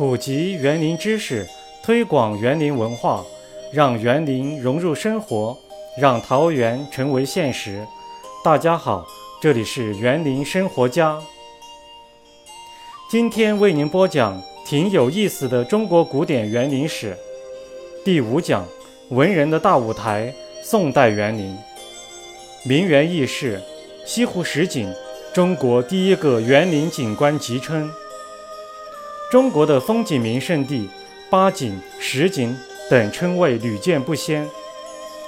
普及园林知识，推广园林文化，让园林融入生活，让桃园成为现实。大家好，这里是园林生活家。今天为您播讲挺有意思的中国古典园林史第五讲：文人的大舞台——宋代园林。名园轶事，西湖十景，中国第一个园林景观集称。中国的风景名胜地，八景、十景等称谓屡见不鲜。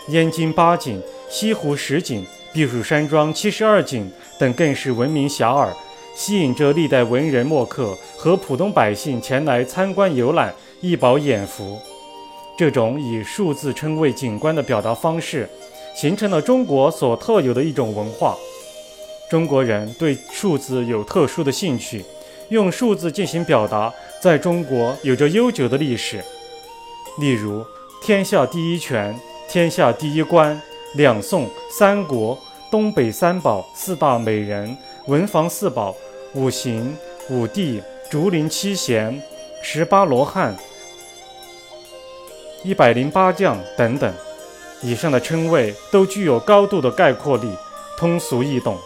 燕京八景、西湖十景、避暑山庄七十二景等更是闻名遐迩，吸引着历代文人墨客和普通百姓前来参观游览，一饱眼福。这种以数字称谓景观的表达方式，形成了中国所特有的一种文化。中国人对数字有特殊的兴趣。用数字进行表达，在中国有着悠久的历史。例如，天下第一泉、天下第一关、两宋、三国、东北三宝、四大美人、文房四宝、五行、五帝、竹林七贤、十八罗汉、一百零八将等等。以上的称谓都具有高度的概括力，通俗易懂。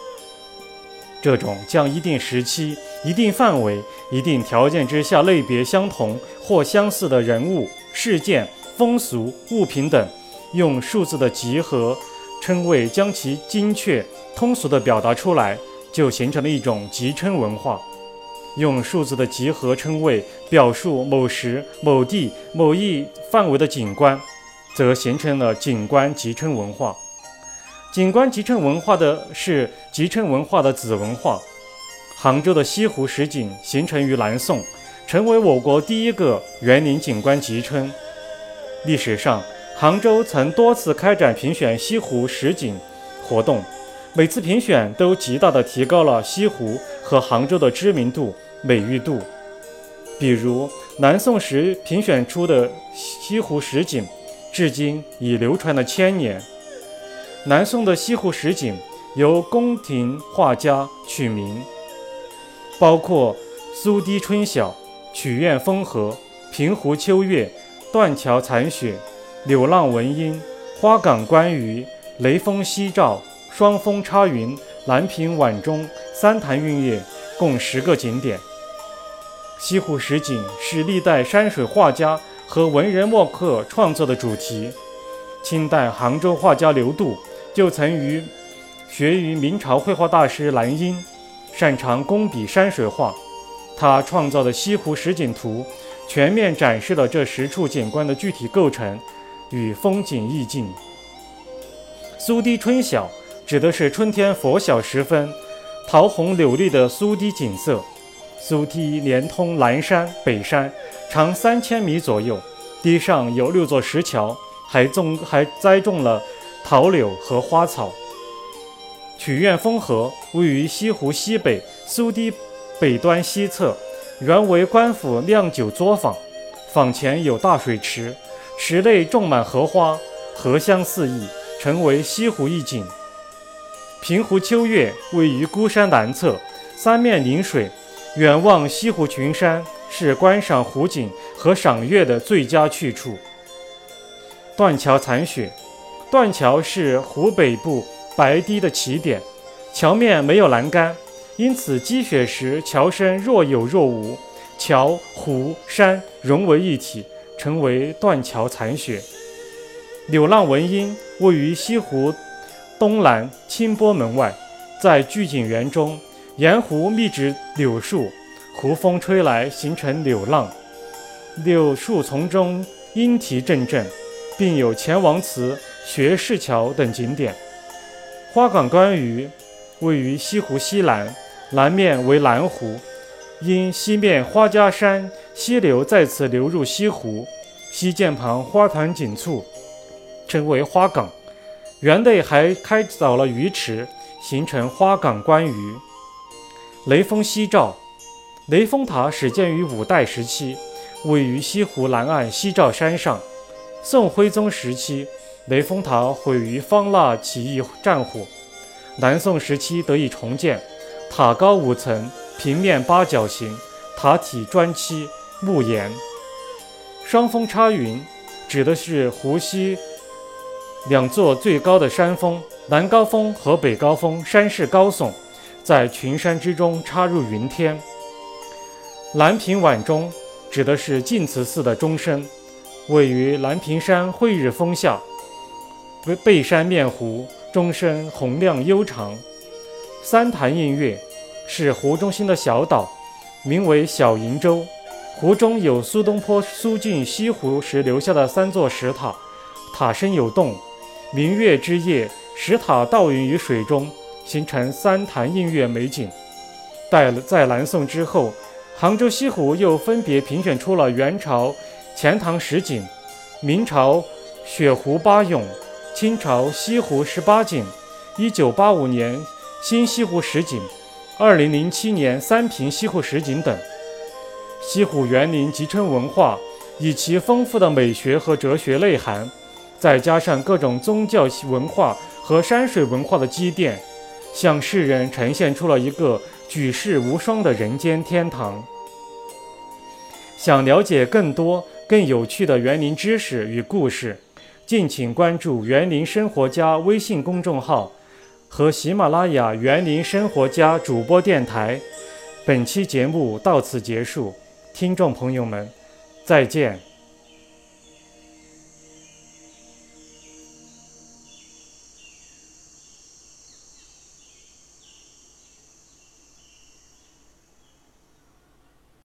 这种将一定时期、一定范围、一定条件之下类别相同或相似的人物、事件、风俗、物品等，用数字的集合称谓将其精确、通俗地表达出来，就形成了一种集称文化。用数字的集合称谓表述某时、某地、某一范围的景观，则形成了景观集称文化。景观集成文化的是集成文化的子文化。杭州的西湖十景形成于南宋，成为我国第一个园林景观集称。历史上，杭州曾多次开展评选西湖十景活动，每次评选都极大地提高了西湖和杭州的知名度、美誉度。比如，南宋时评选出的西湖十景，至今已流传了千年。南宋的西湖十景由宫廷画家取名，包括苏堤春晓、曲院风荷、平湖秋月、断桥残雪、柳浪闻莺、花港观鱼、雷峰夕照、双峰插云、兰亭晚钟、三潭韵月，共十个景点。西湖十景是历代山水画家和文人墨客创作的主题。清代杭州画家刘度。就曾于学于明朝绘画大师兰英，擅长工笔山水画。他创造的《西湖十景图》全面展示了这十处景观的具体构成与风景意境。苏堤春晓指的是春天拂晓时分，桃红柳绿的苏堤景色。苏堤连通南山北山，长三千米左右，堤上有六座石桥，还种还栽种了。桃柳和花草。曲院风荷位于西湖西北苏堤北端西侧，原为官府酿酒作坊，坊前有大水池，池内种满荷花，荷香四溢，成为西湖一景。平湖秋月位于孤山南侧，三面临水，远望西湖群山，是观赏湖景和赏月的最佳去处。断桥残雪。断桥是湖北部白堤的起点，桥面没有栏杆，因此积雪时桥身若有若无，桥、湖、山融为一体，成为断桥残雪。柳浪闻莺位于西湖东南清波门外，在聚景园中，沿湖密植柳树，湖风吹来形成柳浪，柳树丛中莺啼阵阵，并有钱王祠。学士桥等景点，花港观鱼位于西湖西南，南面为南湖，因西面花家山溪流在此流入西湖，溪涧旁花团锦簇，称为花港。园内还开凿了鱼池，形成花港观鱼。雷峰夕照，雷峰塔始建于五代时期，位于西湖南岸夕照山上。宋徽宗时期。雷峰塔毁于方腊起义战火，南宋时期得以重建。塔高五层，平面八角形，塔体砖砌，木岩。双峰插云，指的是湖西两座最高的山峰，南高峰和北高峰，山势高耸，在群山之中插入云天。兰屏晚钟，指的是净慈寺的钟声，位于兰屏山慧日峰下，背背山面湖，钟声洪亮悠长。三潭印月，是湖中心的小岛，名为小瀛洲。湖中有苏东坡苏峻西湖时留下的三座石塔，塔身有洞。明月之夜，石塔倒映于水中，形成三潭映月美景。在在南宋之后，杭州西湖又分别评选出了元朝钱塘十景、明朝雪湖八咏、清朝西湖十八景、一九八五年新西湖十景、二零零七年三平西湖十景等。西湖园林集成文化，以其丰富的美学和哲学内涵，再加上各种宗教文化和山水文化的积淀，向世人呈现出了一个举世无双的人间天堂。想了解更多更有趣的园林知识与故事，敬请关注“园林生活家”微信公众号和喜马拉雅“园林生活家”主播电台。本期节目到此结束。听众朋友们，再见。